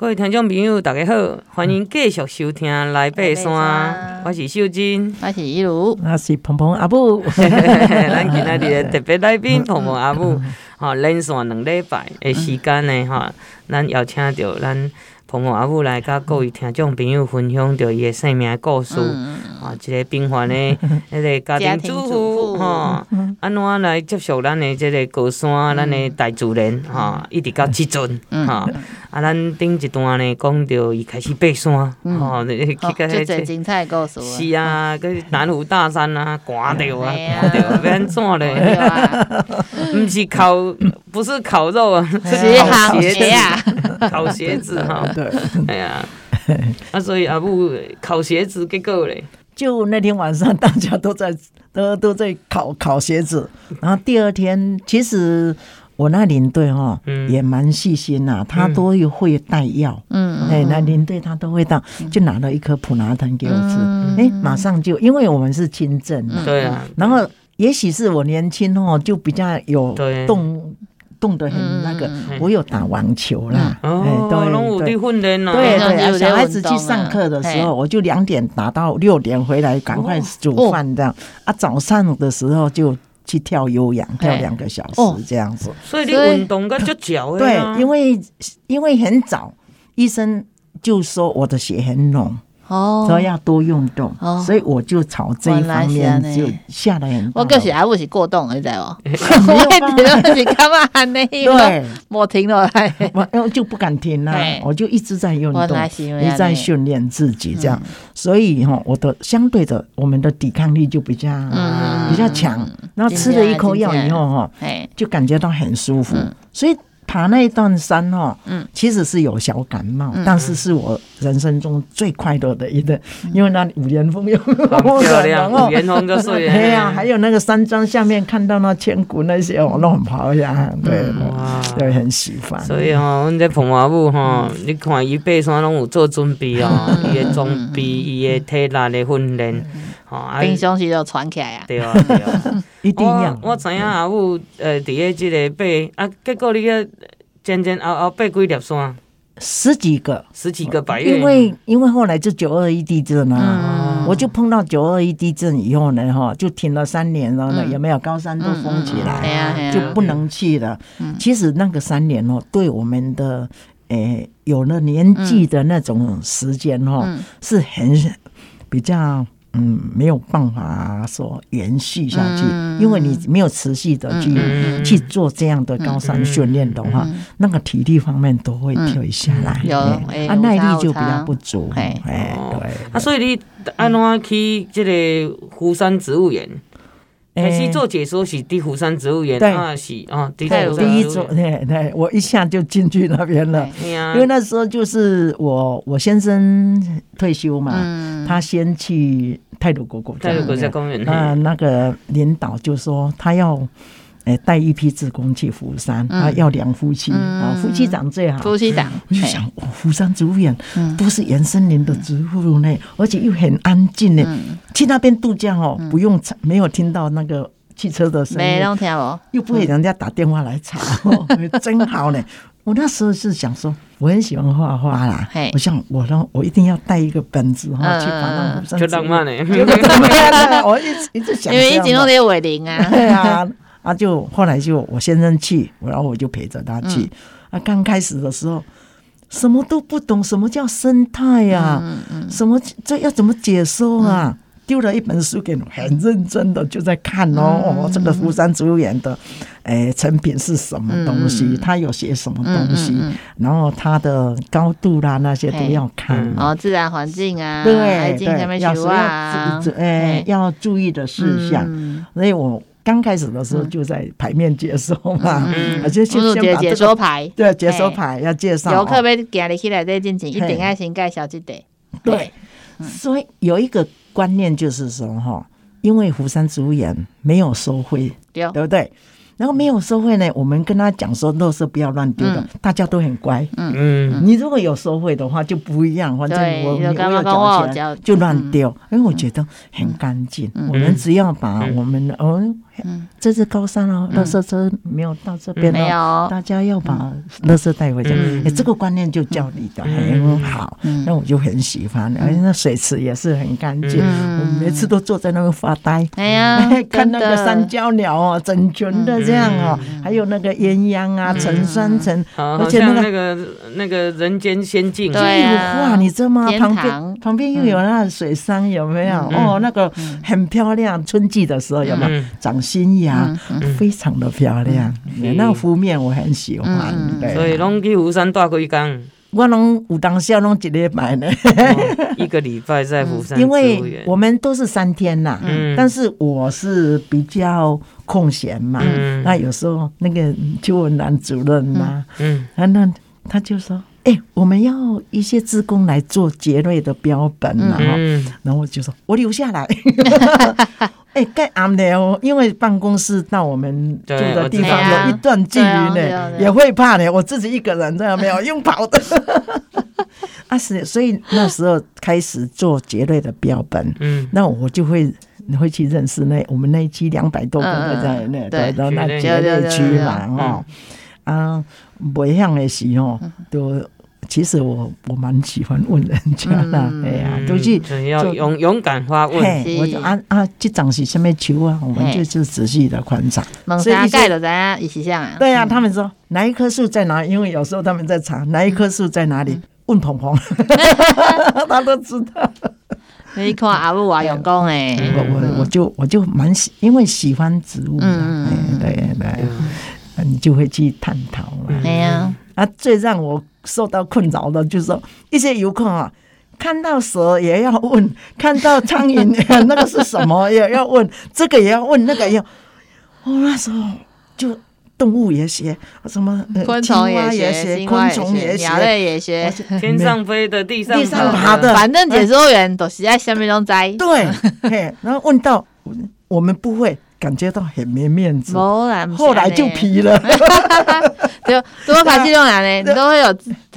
各位听众朋友，大家好，欢迎继续收听《来爬山》，我是秀珍，我是一如，我是鹏鹏阿母。咱今仔日特别来宾鹏鹏阿母，哈，连续两礼拜的时间呢，哈，咱邀请到咱鹏鹏阿母来甲各位听众朋友分享着伊的生命故事，啊，一个平凡的 迄个家庭主妇，吼，安怎来接受咱的这个高山，咱的大自然，吼，一直到即阵，哈。啊，咱顶一段呢，讲着伊开始爬山，吼，去个迄个精彩故事。是啊，搁南湖大山啊，寒着啊，寒着，要安怎咧？毋是烤，不是烤肉啊，是烤鞋子，烤鞋子哈。对，哎呀，啊，所以阿母烤鞋子结果嘞，就那天晚上大家都在 都都在烤烤鞋子，然后第二天其实。我那领队哈也蛮细心呐，他都会带药，嗯，哎，那领队他都会到，就拿了一颗普拿疼给我吃，哎，马上就，因为我们是轻症，对啊，然后也许是我年轻哦，就比较有动动得很那个，我有打网球啦，哦，对对。对对，小孩子去上课的时候，我就两点打到六点回来，赶快煮饭这样，啊，早上的时候就。去跳有氧，跳两个小时这样子，所以你运动个就脚对，因为因为很早，医生就说我的血很浓。哦，所以要多运动，所以我就朝这一方面就下了很多。我就是还不是过动，你知道吗？我是干嘛呢？对，我停了来，我就不敢停了，我就一直在运动，一直在训练自己这样。所以哈，我的相对的，我们的抵抗力就比较比较强。然后吃了一口药以后哈，就感觉到很舒服，所以。爬那一段山哦，嗯，其实是有小感冒，但是是我人生中最快乐的一段，因为那里五连峰有漂亮，五连峰就是 对呀，还有那个山庄下面看到那千古那些哦，都很漂亮，对，对，很喜欢。所以哦，阮这鹏鹏阿母哈，你看伊爬山拢有做准备哦，伊的装备，伊的体力的训练，哦，平常时就传起来啊。对啊，对啊，一定要。我知影阿母呃，伫个这个爬啊，结果你个。前前后后爬几粒山，十几个，十几个百岳。因为因为后来就九二一地震啊，我就碰到九二一地震以后呢，哈，就停了三年了。呢有没有高山都封起来，就不能去了。其实那个三年哦，对我们的诶有了年纪的那种时间哈，是很比较。嗯，没有办法说延续下去，因为你没有持续的去去做这样的高山训练的话，那个体力方面都会退下来，有啊耐力就比较不足。哎，对。啊，所以你安怎去这个湖山植物园？开始做解说是第福山植物园，啊是啊，第一座，对对，我一下就进去那边了，因为那时候就是我我先生退休嘛，他先去泰鲁国国家泰鲁国家公园，那那个领导就说他要。哎，带一批志工去釜山，啊，要两夫妻啊，夫妻长最好。夫妻长，我就想，福山植物园都是原森林的植物呢，而且又很安静呢。去那边度假哦，不用没有听到那个汽车的声音，没听哦，又不会人家打电话来吵，真好呢。我那时候是想说，我很喜欢画画啦，我想我让我一定要带一个本子哈，去把那福山。就浪漫呢，我一直一直想，因为一直都在伟林啊，对啊。啊，就后来就我先生去，然后我就陪着他去。啊，刚开始的时候什么都不懂，什么叫生态呀？什么这要怎么解说啊？丢了一本书给我，很认真的就在看哦。哦，这个福山植物园的，哎，成品是什么东西？他有写什么东西？然后它的高度啦，那些都要看。哦，自然环境啊，对对，要要注哎要注意的事项。所以我。刚开始的时候就在牌面解说嘛，而且先先把解说牌，对解说牌要介绍。游客要行入去来这进行，一定要先介绍这个。对，所以有一个观念就是说哈，因为福山植物园没有收费，对。不对？然后没有收费呢，我们跟他讲说，垃圾不要乱丢的，大家都很乖。嗯。嗯，你如果有收费的话就不一样，反正我我有交钱就乱丢，因为我觉得很干净。我们只要把我们的哦。嗯，这是高山哦，垃圾车没有到这边哦，大家要把垃圾带回家。哎，这个观念就教你的很好，那我就很喜欢。而且那水池也是很干净，我每次都坐在那边发呆。哎呀，看那个山椒鸟哦，整群的这样哦，还有那个鸳鸯啊，成双成，而且那个那个人间仙境，对哇，你知道吗？旁边旁边又有那水杉，有没有？哦，那个很漂亮，春季的时候有没有？长新芽？非常的漂亮，那个湖面我很喜欢。所以拢去湖山大几工？我拢有当时拢一礼拜呢，一个礼拜在湖山。因为我们都是三天呐，但是我是比较空闲嘛，那有时候那个邱文兰主任嘛，嗯，那他就说。哎，我们要一些职工来做杰瑞的标本，然后，然后我就说，我留下来。哎，盖暗的哦，因为办公室到我们住的地方有一段距离呢，也会怕呢。我自己一个人这样没有用跑的。啊，是，所以那时候开始做节瑞的标本，嗯，那我就会会去认识那我们那一区两百多个在那对，然后那节瑞区嘛，哈。啊，不一样的时候，都其实我我蛮喜欢问人家的，哎呀，都是要勇勇敢发问。我就啊啊，这长是什么球啊？我们就就仔细的观察。所以盖的咱家一起像啊。对呀，他们说哪一棵树在哪里？因为有时候他们在查哪一棵树在哪里，问鹏鹏，他都知道。你看阿母啊，用功哎，我我我就我就蛮喜，因为喜欢植物嗯，对对。你就会去探讨了。对呀，啊，最让我受到困扰的，就是说一些游客啊，看到蛇也要问，看到苍蝇那个是什么也要问，这个也要问，那个也要。我那时候就动物也学，什么昆虫也学，昆虫也学，鸟类也学，天上飞的，地上爬的，反正解说员都是在下面中摘。对，然后问到我们不会。感觉到很没面子，后来就批了。就 多发这种人呢，你都会有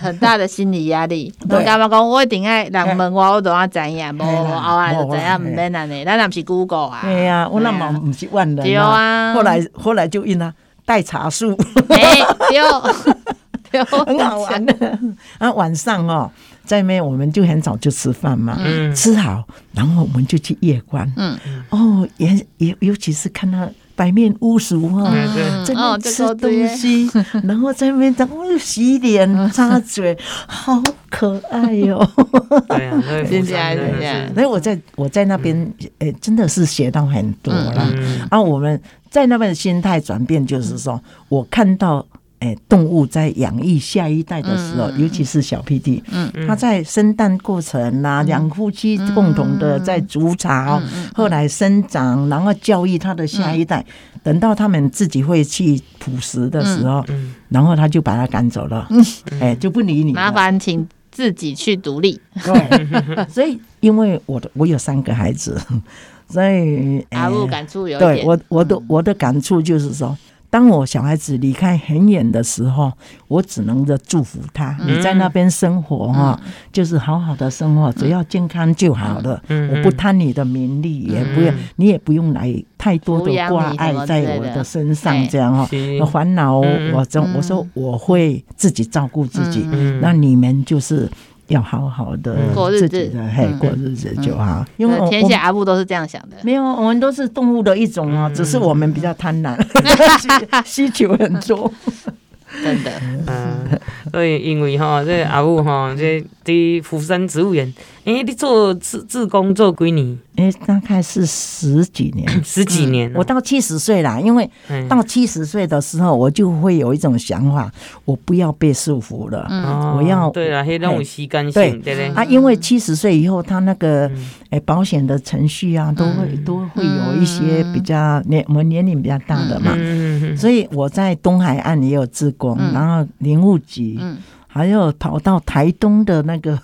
很大的心理压力。我干嘛讲？我一定爱人问我，我都要知影。无后来就知影唔免安尼，咱那不是 Google 啊。对呀，我那么不是万能。对啊。后来后来就因啊带茶树。哎，对，很好玩的。啊，晚上哦。在那边我们就很早就吃饭嘛，嗯、吃好，然后我们就去夜观。嗯，哦，也也尤其是看到白面鼯鼠哈，在那吃东西，然后在那边在哦洗脸擦嘴，好可爱哟、哦。对呀，谢谢谢谢。所以我在我在那边，诶，真的是学到很多了。嗯、啊，我们在那边的心态转变，就是说我看到。哎，动物在养育下一代的时候，尤其是小 PD，嗯，他在生蛋过程啊，两夫妻共同的在筑巢，后来生长，然后教育他的下一代，等到他们自己会去捕食的时候，然后他就把它赶走了，哎，就不理你，麻烦请自己去独立。对，所以因为我的我有三个孩子，所以阿母感触有对我我的我的感触就是说。当我小孩子离开很远的时候，我只能的祝福他。你在那边生活哈，就是好好的生活，只要健康就好了。我不贪你的名利，也不用，你也不用来太多的挂碍在我的身上，这样哈。烦恼，我这我说我会自己照顾自己。那你们就是。要好好的过日子，嘿，过日子就好。因为天下阿布都是这样想的。没有，我们都是动物的一种啊，只是我们比较贪婪，需求很多。真的，嗯，所以因为哈，这阿布哈，这在福山植物园，哎，你做自自工做几年？哎，大概是十几年，十几年。我到七十岁啦，因为到七十岁的时候，我就会有一种想法，我不要被束缚了。嗯，我要对啊，黑那种时间性，对。对啊，因为七十岁以后，他那个哎保险的程序啊，都会都会有一些比较年我们年龄比较大的嘛。嗯，所以我在东海岸也有自工，然后林务局，还有跑到台东的那个。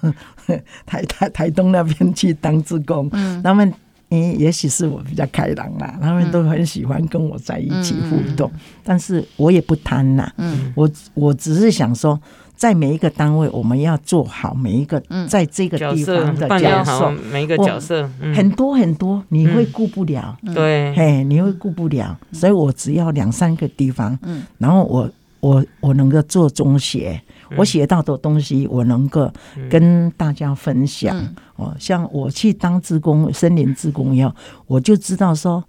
台台台东那边去当志工，嗯、他们嗯，也许是我比较开朗啦，他们都很喜欢跟我在一起互动，嗯、但是我也不贪啦，嗯、我我只是想说，在每一个单位，我们要做好每一个在这个地方的角色，每一个角色很多很多，你会顾不了，对，嘿，你会顾不了，所以我只要两三个地方，嗯。然后我我我能够做中学。我写到的东西，我能够跟大家分享。哦，像我去当职工，森林职工以后，我就知道说，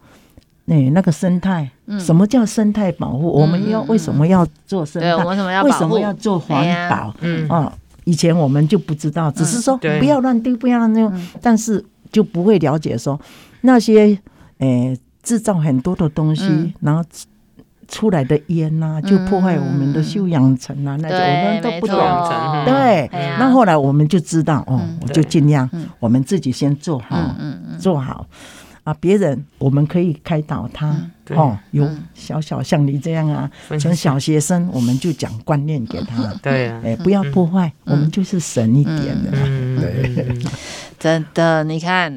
那那个生态，什么叫生态保护？我们要为什么要做生态？为什么要做环保？嗯，哦，以前我们就不知道，只是说不要乱丢，不要乱丢，但是就不会了解说那些诶制造很多的东西，然后。出来的烟呐、啊，就破坏我们的休养层啊，嗯、那些我们都不懂。对，那后来我们就知道，哦，我就尽量，我们自己先做好，做好。啊，别人我们可以开导他，哦，有小小像你这样啊，从小学生我们就讲观念给他，对，哎，不要破坏，我们就是省一点的，对。真的，你看，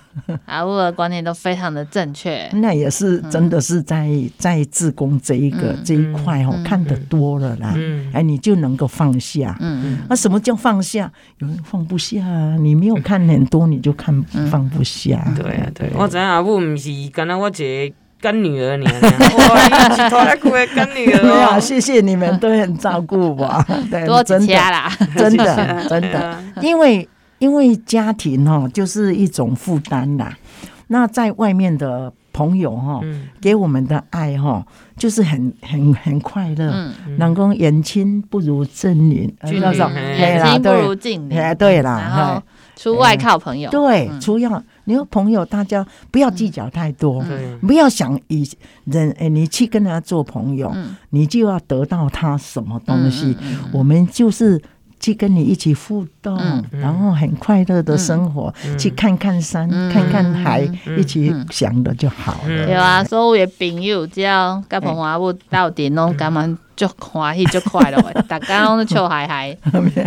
阿武的观念都非常的正确。那也是真的是在在自宫这一个这一块哦，看得多了啦。哎，你就能够放下。嗯嗯。那什么叫放下？有人放不下，你没有看很多，你就看放不下。对啊，对。我知阿武不是干那我一个干女儿，你哇，一起拖来哭的干女儿。没有，谢谢你们都很照顾我。对，多谢啦，真的真的，因为。因为家庭哈就是一种负担啦，那在外面的朋友哈，给我们的爱哈，就是很很很快乐。嗯，能够远亲不如近邻，那种远亲不如近邻。哎，对啦，然后出外靠朋友。对，出要你说朋友，大家不要计较太多，不要想以人哎，你去跟他做朋友，你就要得到他什么东西。我们就是。去跟你一起互动，然后很快乐的生活，去看看山，看看海，一起想的就好了。有啊，所有的朋友只要跟澎湖阿武斗阵，拢感觉就欢喜就快乐，大家拢笑 嗨嗨。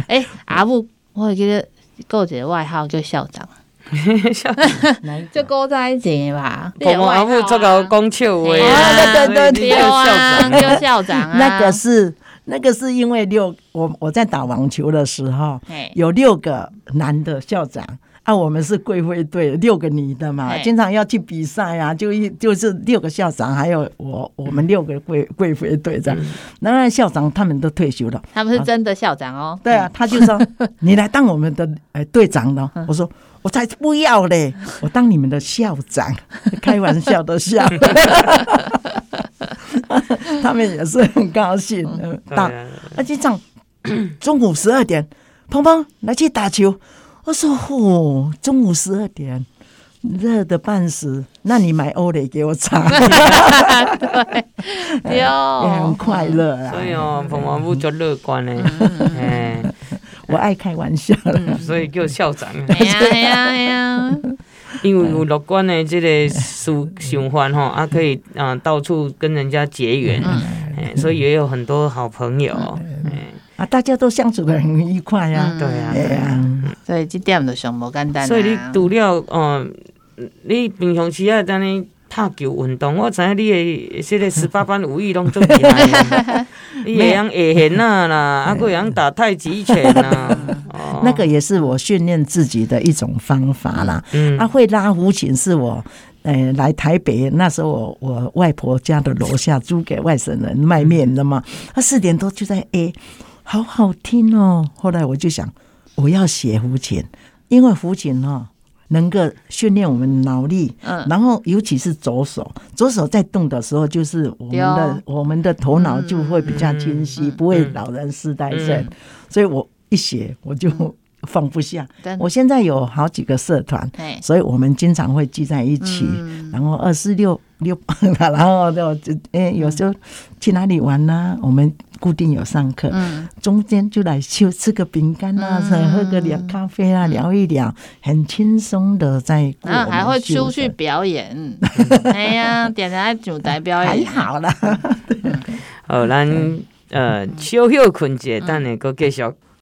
哎，阿武，我记得有一个外号叫校长，校长。就勾在一起吧。澎湖阿武做个讲笑话，对对对，叫校长，叫校长啊，那个是。那个是因为六我我在打网球的时候，有六个男的校长啊，我们是贵妃队，六个女的嘛，经常要去比赛啊，就一就是六个校长，还有我我们六个贵贵妃队长，那校长他们都退休了，他们是真的校长哦。对啊，他就说 你来当我们的诶队长了，我说我才不要嘞，我当你们的校长，开玩笑的笑。他们也是很高兴。打，而且这样，中午十二点，鹏鹏来去打球。我说：“嚯，中午十二点，热的半死。那你买欧蕾给我尝。”对，有，也很快乐啊。所以哦，澎湖阿武就乐观呢。哎，我爱开玩笑，所以叫校长。哎呀哎呀哎呀！因为有乐观的这个思想法哈，啊可以啊到处跟人家结缘，所以也有很多好朋友，啊大家都相处的很愉快呀，对啊，对啊，所以这点就上无简单。所以你除了嗯，你平常时啊在那踢球运动，我知影你的这个十八般武艺拢做厉害，你会用下弦啊啦，啊佫会用打太极拳啊。那个也是我训练自己的一种方法啦。嗯，他会拉胡琴是我，呃，来台北那时候我我外婆家的楼下租给外省人卖面的嘛。他四点多就在 A，好好听哦。后来我就想，我要学胡琴，因为胡琴哦能够训练我们脑力，嗯，然后尤其是左手，左手在动的时候，就是我们的我们的头脑就会比较清晰，不会老人痴呆症，所以我。一写我就放不下。我现在有好几个社团，所以我们经常会聚在一起。然后二四六六，然后就诶，有时候去哪里玩呢？我们固定有上课，中间就来就吃个饼干啊，喝个聊咖啡啊，聊一聊，很轻松的在。然后还会出去表演。哎呀，点台主台表演还好啦。好，咱。呃，小休困者，等下搁继续